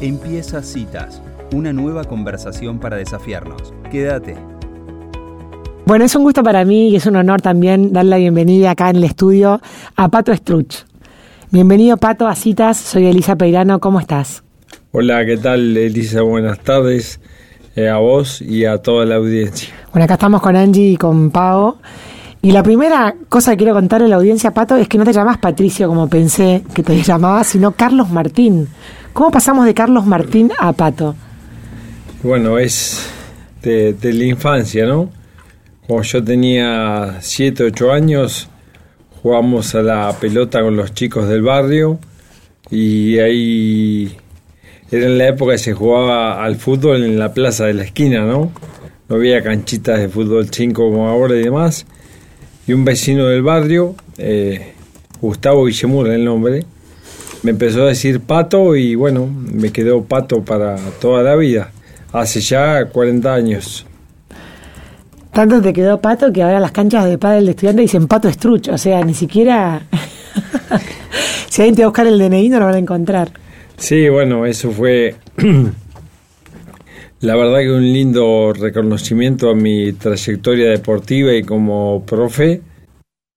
Empieza Citas, una nueva conversación para desafiarnos. Quédate. Bueno, es un gusto para mí y es un honor también dar la bienvenida acá en el estudio a Pato Struch. Bienvenido Pato a Citas, soy Elisa Peirano, ¿cómo estás? Hola, ¿qué tal Elisa? Buenas tardes eh, a vos y a toda la audiencia. Bueno, acá estamos con Angie y con Pau. Y la primera cosa que quiero contarle a la audiencia, Pato, es que no te llamas Patricio como pensé que te llamabas, sino Carlos Martín. ¿Cómo pasamos de Carlos Martín a Pato? Bueno, es de, la infancia, ¿no? Como yo tenía 7, 8 años, jugamos a la pelota con los chicos del barrio y ahí era en la época que se jugaba al fútbol en la plaza de la esquina, ¿no? No había canchitas de fútbol 5 como ahora y demás. Y un vecino del barrio, eh, Gustavo Guillemur el nombre, me empezó a decir pato y bueno, me quedó pato para toda la vida, hace ya 40 años. Tanto te quedó pato que ahora las canchas de padre de estudiante dicen pato estrucho, o sea, ni siquiera... si alguien te va a buscar el DNI no lo van a encontrar. Sí, bueno, eso fue la verdad que un lindo reconocimiento a mi trayectoria deportiva y como profe.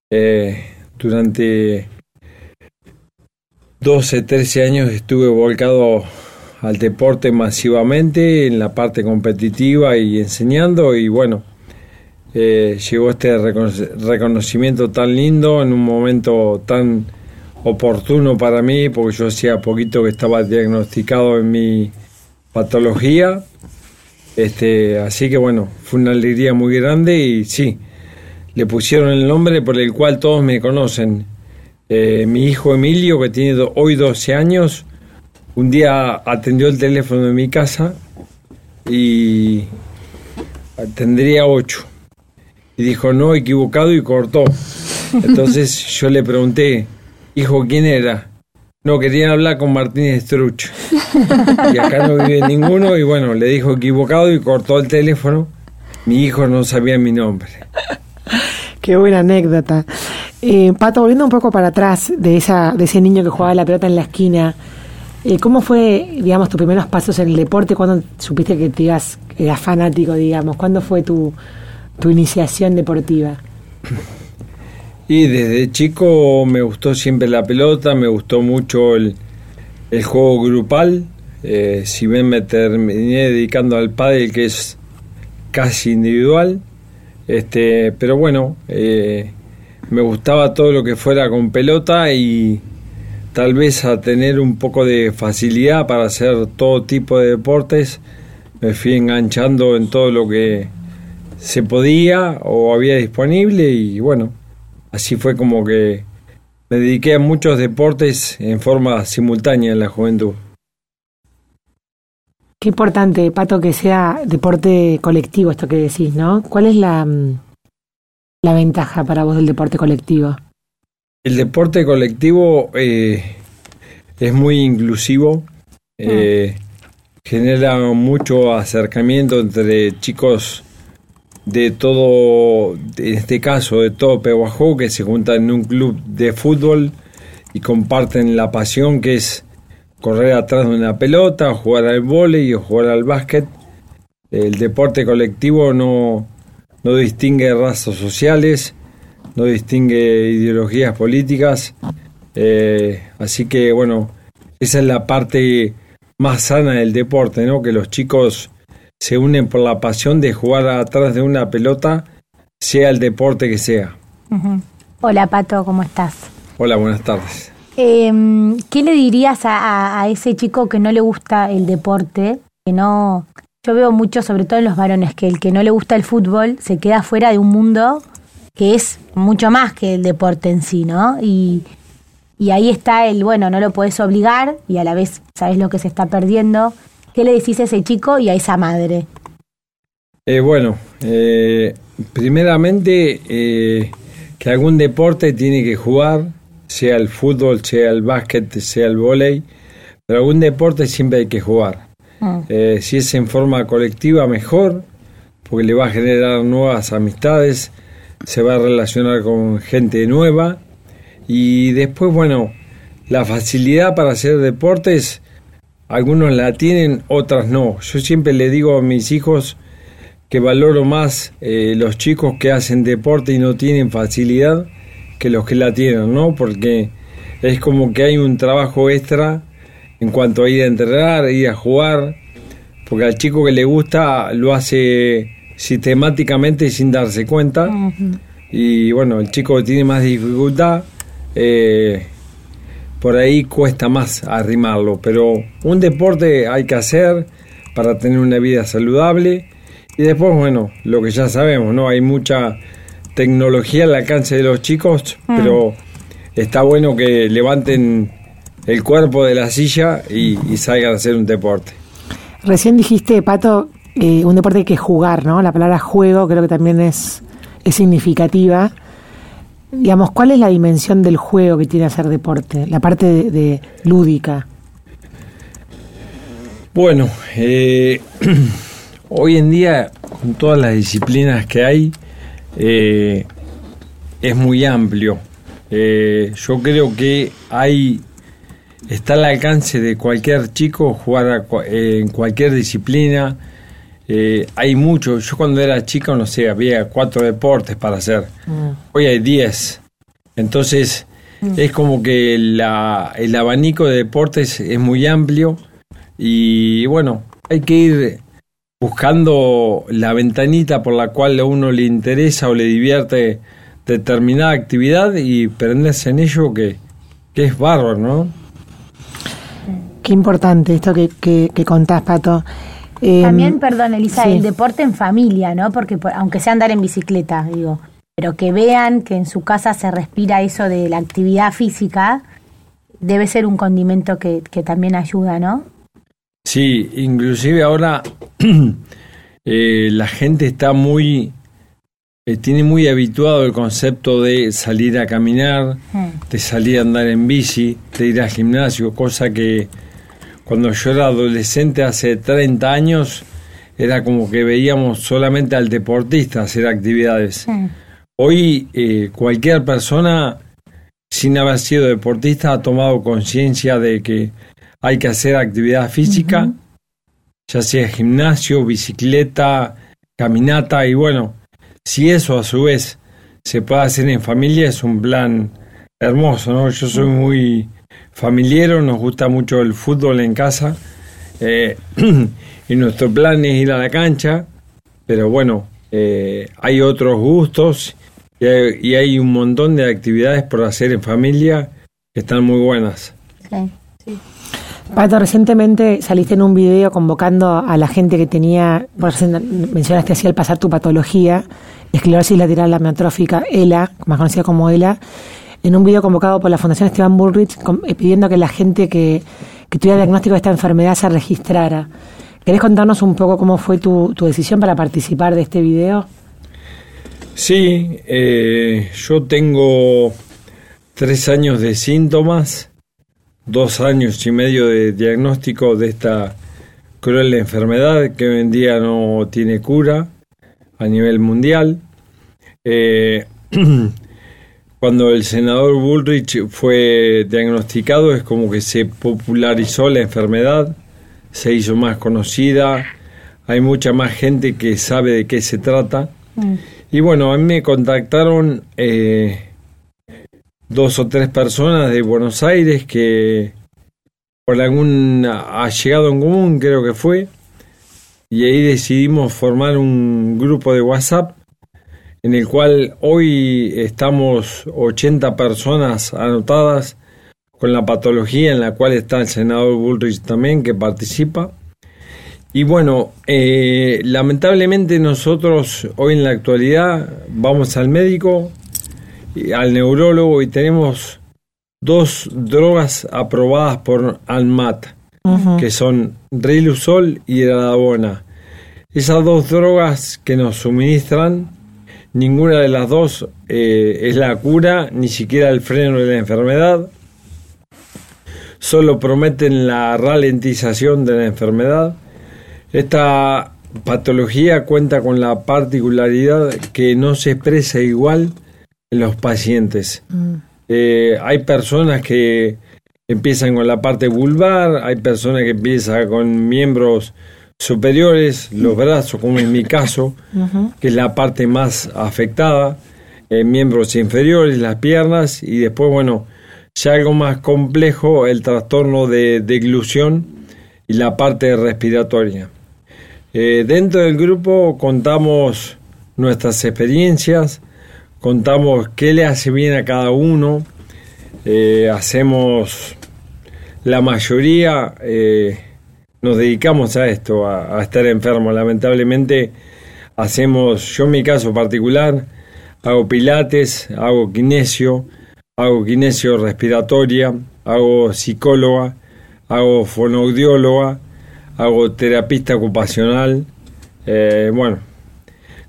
Eh, durante 12, 13 años estuve volcado al deporte masivamente en la parte competitiva y enseñando y bueno, eh, llegó este reconocimiento tan lindo en un momento tan oportuno para mí porque yo hacía poquito que estaba diagnosticado en mi patología este así que bueno fue una alegría muy grande y sí le pusieron el nombre por el cual todos me conocen eh, mi hijo Emilio, que tiene hoy 12 años, un día atendió el teléfono de mi casa y tendría 8. Y dijo, no, equivocado y cortó. Entonces yo le pregunté, hijo, ¿quién era? No, querían hablar con Martínez Struch. Y acá no vive ninguno y bueno, le dijo equivocado y cortó el teléfono. Mi hijo no sabía mi nombre. Qué buena anécdota. Eh, Pato, volviendo un poco para atrás de, esa, de ese niño que jugaba la pelota en la esquina, eh, ¿cómo fue, digamos, tus primeros pasos en el deporte? ¿Cuándo supiste que te ibas, eras fanático, digamos? ¿Cuándo fue tu, tu iniciación deportiva? Y desde chico me gustó siempre la pelota, me gustó mucho el, el juego grupal. Eh, si bien me terminé dedicando al pádel, que es casi individual, este, pero bueno, eh, me gustaba todo lo que fuera con pelota y tal vez a tener un poco de facilidad para hacer todo tipo de deportes, me fui enganchando en todo lo que se podía o había disponible y bueno, así fue como que me dediqué a muchos deportes en forma simultánea en la juventud. Qué importante, Pato, que sea deporte colectivo esto que decís, ¿no? ¿Cuál es la, mm, la ventaja para vos del deporte colectivo? El deporte colectivo eh, es muy inclusivo, eh, genera mucho acercamiento entre chicos de todo, en este caso de todo Pehuajó, que se juntan en un club de fútbol y comparten la pasión que es correr atrás de una pelota, jugar al vóley o jugar al básquet. El deporte colectivo no, no distingue razas sociales, no distingue ideologías políticas. Eh, así que bueno, esa es la parte más sana del deporte, ¿no? Que los chicos se unen por la pasión de jugar atrás de una pelota, sea el deporte que sea. Hola Pato, ¿cómo estás? Hola, buenas tardes. Em, ¿Qué le dirías a, ese chico que no le gusta el deporte, que no yo veo mucho, sobre todo en los varones, que el que no le gusta el fútbol se queda fuera de un mundo que es mucho más que el deporte en sí, ¿no? Y, ahí está el, bueno, no lo puedes obligar y a la vez sabes lo que se está perdiendo. ¿Qué le decís a ese chico y a esa madre? Eh, bueno, eh, primeramente eh, que algún deporte tiene que jugar, sea el fútbol, sea el básquet, sea el vóley, pero algún deporte siempre hay que jugar. Mm. Eh, si es en forma colectiva, mejor, porque le va a generar nuevas amistades, se va a relacionar con gente nueva y después, bueno, la facilidad para hacer deportes algunos la tienen, otras no. Yo siempre le digo a mis hijos que valoro más eh, los chicos que hacen deporte y no tienen facilidad que los que la tienen, ¿no? Porque es como que hay un trabajo extra en cuanto a ir a entrenar, ir a jugar, porque al chico que le gusta lo hace sistemáticamente y sin darse cuenta. Y bueno, el chico que tiene más dificultad, eh, por ahí cuesta más arrimarlo, pero un deporte hay que hacer para tener una vida saludable. Y después, bueno, lo que ya sabemos, ¿no? Hay mucha tecnología al alcance de los chicos, mm. pero está bueno que levanten el cuerpo de la silla y, salgan a hacer un deporte. Recién dijiste, Pato, eh, un deporte hay que jugar, ¿no? La palabra juego creo que también es, es significativa digamos, ¿cuál es la dimensión del juego que tiene hacer deporte? La parte de, lúdica. Bueno, eh, hoy en día, con todas las disciplinas que hay, eh, es muy amplio. Eh, yo creo que hay está al alcance de cualquier chico jugar en cualquier disciplina eh, hay mucho. Yo cuando era chico, no sé, había cuatro deportes para hacer. Mm. Hoy hay diez. Entonces, mm. es como que la, el abanico de deportes es muy amplio y bueno, hay que ir buscando la ventanita por la cual a uno le interesa o le divierte determinada actividad y prenderse en ello que, que es bárbaro, ¿no? Qué importante esto que, que, que contás, Pato. También, em, perdón, Elisa, el deporte en familia, ¿no? Porque aunque sea andar en bicicleta, digo, pero que vean que en su casa se respira eso de la actividad física, debe ser un condimento que, también ayuda, ¿no? Sí, inclusive ahora eh, la gente está muy, eh, tiene muy habituado el concepto de salir a caminar, hmm. de salir a andar en bici, de ir al gimnasio, cosa que cuando yo era adolescente hace 30 años, era como que veíamos solamente al deportista hacer actividades. Hoy eh, cualquier persona sin haber sido deportista ha tomado conciencia de que hay que hacer actividad física, ya sea gimnasio, bicicleta, caminata y bueno, si eso a su vez se puede hacer en familia es un plan hermoso, ¿no? Yo soy muy familiero, nos gusta mucho el fútbol en casa eh, y nuestro plan es ir a la cancha, pero bueno, eh, hay otros gustos y hay, un montón de actividades por hacer en familia que están muy buenas. Sí, Pato, recientemente saliste en un video convocando a la gente que tenía, mencionaste así al pasar tu patología, esclerosis lateral amiotrófica, ELA, más conocida como ELA, en un video convocado por la Fundación Esteban Bullrich eh, pidiendo que la gente que, que tuviera diagnóstico de esta enfermedad se registrara. ¿Querés contarnos un poco cómo fue tu, decisión para participar de este video? Sí, eh, yo tengo tres años de síntomas, dos años y medio de diagnóstico de esta cruel enfermedad que hoy en día no tiene cura a nivel mundial. Eh, cuando el senador Bullrich fue diagnosticado es como que se popularizó la enfermedad, se hizo más conocida, hay mucha más gente que sabe de qué se trata. Mm. Y bueno, a mí me contactaron eh, dos o tres personas de Buenos Aires que por algún llegado en común creo que fue, y ahí decidimos formar un grupo de WhatsApp en el cual hoy estamos 80 personas anotadas con la patología en la cual está el senador Bullrich también que participa. Y bueno, eh, lamentablemente nosotros hoy en la actualidad vamos al médico, al neurólogo y tenemos dos drogas aprobadas por ANMAT, que son Riluzol y Eradabona. Esas dos drogas que nos suministran Ninguna de las dos eh, es la cura, ni siquiera el freno de la enfermedad. Solo prometen la ralentización de la enfermedad. Esta patología cuenta con la particularidad que no se expresa igual en los pacientes. Mm. Eh, hay personas que empiezan con la parte vulvar, hay personas que empiezan con miembros superiores, los brazos, como en mi caso, que es la parte más afectada, eh, miembros inferiores, las piernas, y después, bueno, ya algo más complejo, el trastorno de deglución y la parte respiratoria. Eh, dentro del grupo contamos nuestras experiencias, contamos qué le hace bien a cada uno, eh, hacemos la mayoría, eh, nos dedicamos a esto, a, estar enfermos. Lamentablemente hacemos, yo en mi caso particular, hago pilates, hago kinesio, hago kinesio respiratoria, hago psicóloga, hago fonoaudióloga, hago terapista ocupacional. Eh, bueno,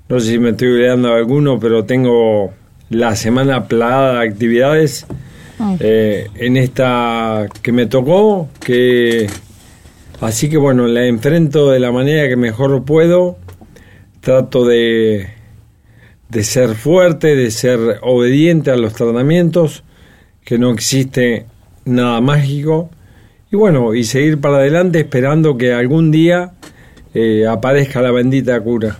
no sé si me estoy olvidando de alguno, pero tengo la semana plagada de actividades eh, en esta que me tocó, que así que bueno, la enfrento de la manera que mejor puedo, trato de, de ser fuerte, de ser obediente a los tratamientos, que no existe nada mágico, y bueno, y seguir para adelante esperando que algún día eh, aparezca la bendita cura.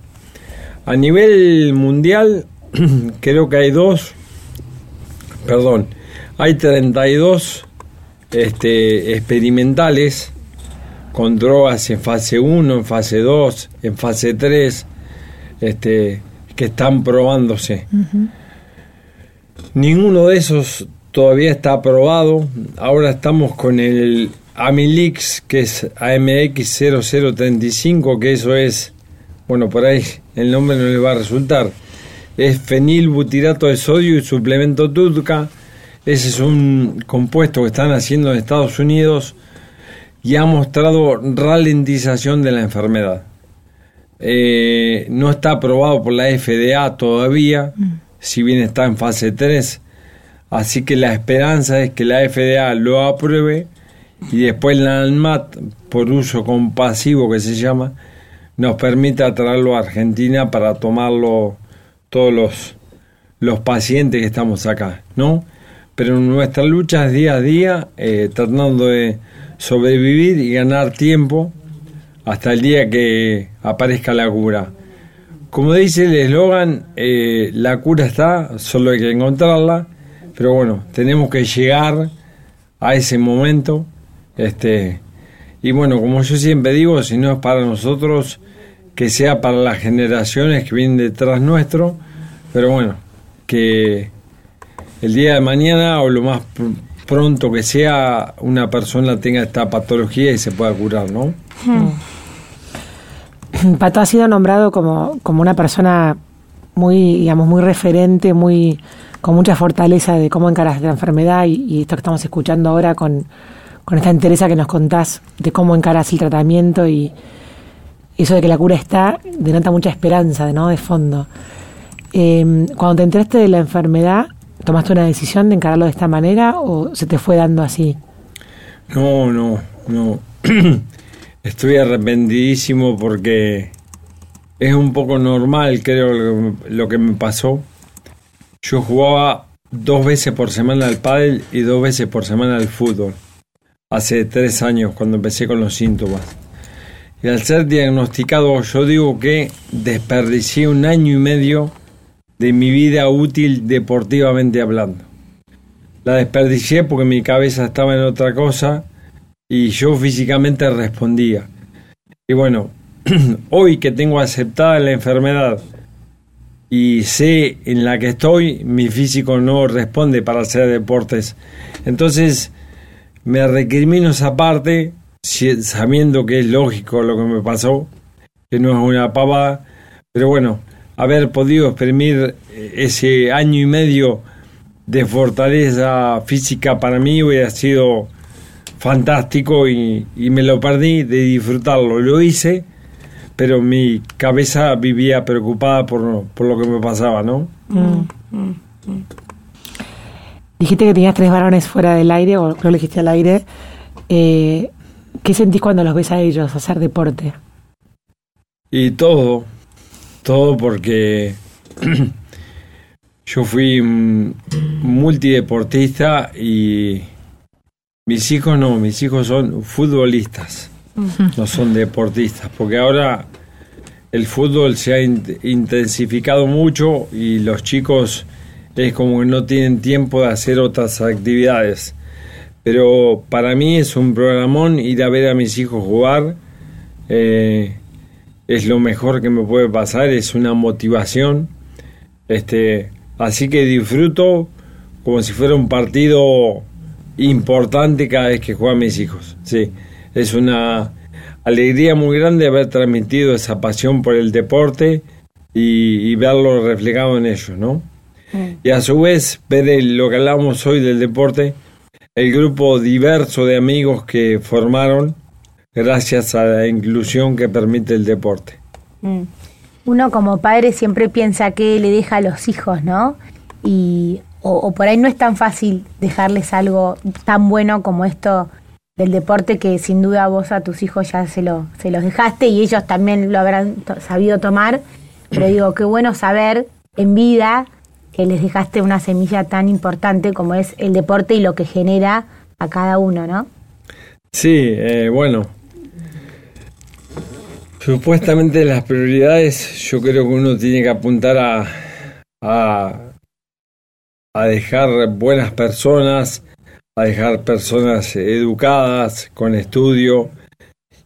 A nivel mundial, creo que hay dos, perdón, hay 32 este, experimentales con drogas en fase 1, en fase 2, en fase 3, este, que están probándose. Ninguno de esos todavía está aprobado. Ahora estamos con el Amilix, que es AMX 0035, que eso es, bueno, por ahí el nombre no le va a resultar. Es fenilbutirato de sodio y suplemento TUDCA ese es un compuesto que están haciendo en Estados Unidos y ha mostrado ralentización de la enfermedad. Eh, no está aprobado por la FDA todavía, mm. si bien está en fase 3. Así que la esperanza es que la FDA lo apruebe y después la ANMAT, por uso compasivo que se llama, nos permita traerlo a Argentina para tomarlo todos los, los pacientes que estamos acá, ¿no? pero nuestra lucha es día a día, eh, tratando de sobrevivir y ganar tiempo hasta el día que aparezca la cura. Como dice el eslogan, eh, la cura está, solo hay que encontrarla, pero bueno, tenemos que llegar a ese momento. Este, y bueno, como yo siempre digo, si no es para nosotros, que sea para las generaciones que vienen detrás nuestro, pero bueno, que el día de mañana o lo más pronto que sea una persona tenga esta patología y se pueda curar, ¿no? Hmm. Pato ha sido nombrado como, como una persona muy, digamos, muy referente, muy con mucha fortaleza de cómo encaras la enfermedad y, esto que estamos escuchando ahora con, con esta interesa que nos contás de cómo encaras el tratamiento y eso de que la cura está denota mucha esperanza, ¿no? De fondo. Eh, cuando te enteraste de la enfermedad, ¿Tomaste una decisión de encararlo de esta manera o se te fue dando así? No, no, no. Estoy arrepentidísimo porque es un poco normal, creo, lo que me pasó. Yo jugaba dos veces por semana al pádel y dos veces por semana al fútbol. Hace tres años, cuando empecé con los síntomas. Y al ser diagnosticado, yo digo que desperdicié un año y medio de mi vida útil deportivamente hablando. La desperdicié porque mi cabeza estaba en otra cosa y yo físicamente respondía. Y bueno, hoy que tengo aceptada la enfermedad y sé en la que estoy, mi físico no responde para hacer deportes. Entonces me recrimino esa parte sabiendo que es lógico lo que me pasó, que no es una pavada, pero bueno, haber podido exprimir eh, ese año y medio de fortaleza física para mí hubiera sido fantástico y, me lo perdí de disfrutarlo. Lo hice, pero mi cabeza vivía preocupada por, lo que me pasaba, ¿no? Mm, mm, mm. Dijiste que tenías tres varones fuera del aire, o creo que dijiste al aire. Eh, ¿Qué sentís cuando los ves a ellos hacer deporte? Y todo, todo porque yo fui multideportista y, Mis hijos no, mis hijos son futbolistas, no son deportistas, porque ahora el fútbol se ha intensificado mucho y los chicos es como que no tienen tiempo de hacer otras actividades. Pero para mí es un programón ir a ver a mis hijos jugar. Eh, es lo mejor que me puede pasar, es una motivación. Este, así que disfruto como si fuera un partido importante cada vez que juegan mis hijos. Sí, es una alegría muy grande haber transmitido esa pasión por el deporte y, verlo reflejado en ellos, ¿no? Mm. Y a su vez, ver lo que hablamos hoy del deporte, el grupo diverso de amigos que formaron gracias a la inclusión que permite el deporte. Mm. Uno como padre siempre piensa que le deja a los hijos, ¿no? Y o, por ahí no es tan fácil dejarles algo tan bueno como esto del deporte que sin duda vos a tus hijos ya se, lo, se los dejaste y ellos también lo habrán sabido tomar. Pero digo, qué bueno saber en vida que les dejaste una semilla tan importante como es el deporte y lo que genera a cada uno, ¿no? Sí, eh, bueno. Supuestamente las prioridades yo creo que uno tiene que apuntar a, a a dejar buenas personas, a dejar personas educadas, con estudio,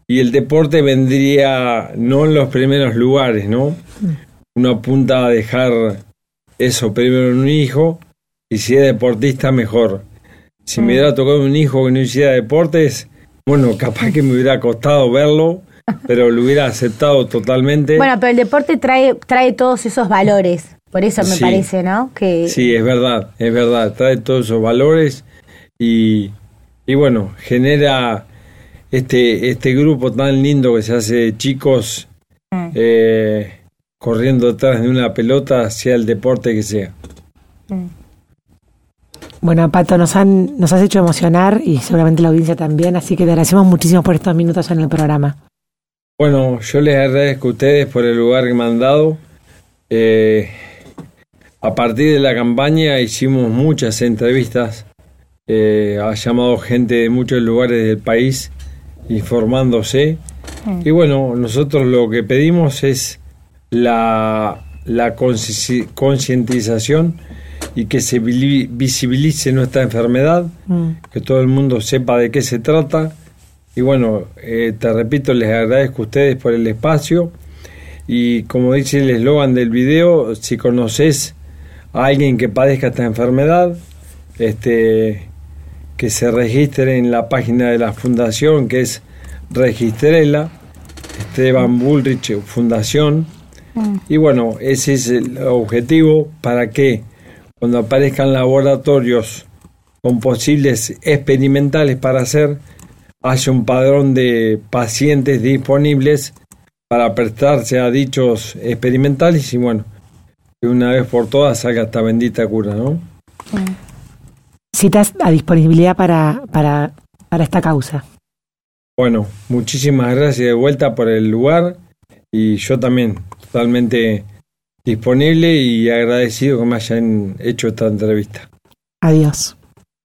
y el deporte vendría no en los primeros lugares, ¿no? Uno apunta a dejar eso primero en un hijo, y si es deportista, mejor. Si me hubiera tocado un hijo que no hiciera deportes, bueno, capaz que me hubiera costado verlo, pero lo hubiera aceptado totalmente. Bueno, pero el deporte trae, trae todos esos valores. Por eso me parece, ¿no? Que... Sí, es verdad, es verdad. Trae todos esos valores y, y bueno, genera este, este grupo tan lindo que se hace de chicos mm. eh, corriendo detrás de una pelota, sea el deporte que sea. Mm. Bueno, Pato, nos, han, nos has hecho emocionar y seguramente la audiencia también, así que te agradecemos muchísimo por estos minutos en el programa. Bueno, yo les agradezco a ustedes por el lugar que me han dado. Eh, a partir de la campaña hicimos muchas entrevistas, eh, ha llamado gente de muchos lugares del país informándose. Mm. Y bueno, nosotros lo que pedimos es la, la concientización y que se visibilice nuestra enfermedad, mm. que todo el mundo sepa de qué se trata. Y bueno, eh, te repito, les agradezco a ustedes por el espacio. Y como dice el eslogan del video, si conoces a alguien que padezca esta enfermedad, este, que se registre en la página de la fundación que es Registrela, Esteban Bullrich Fundación. Mm. Y bueno, ese es el objetivo para que cuando aparezcan laboratorios con posibles experimentales para hacer, haya un padrón de pacientes disponibles para prestarse a dichos experimentales y bueno, que una vez por todas salga esta bendita cura, ¿no? Citas a disponibilidad para, para, para esta causa. Bueno, muchísimas gracias de vuelta por el lugar y yo también totalmente disponible y agradecido que me hayan hecho esta entrevista. Adiós.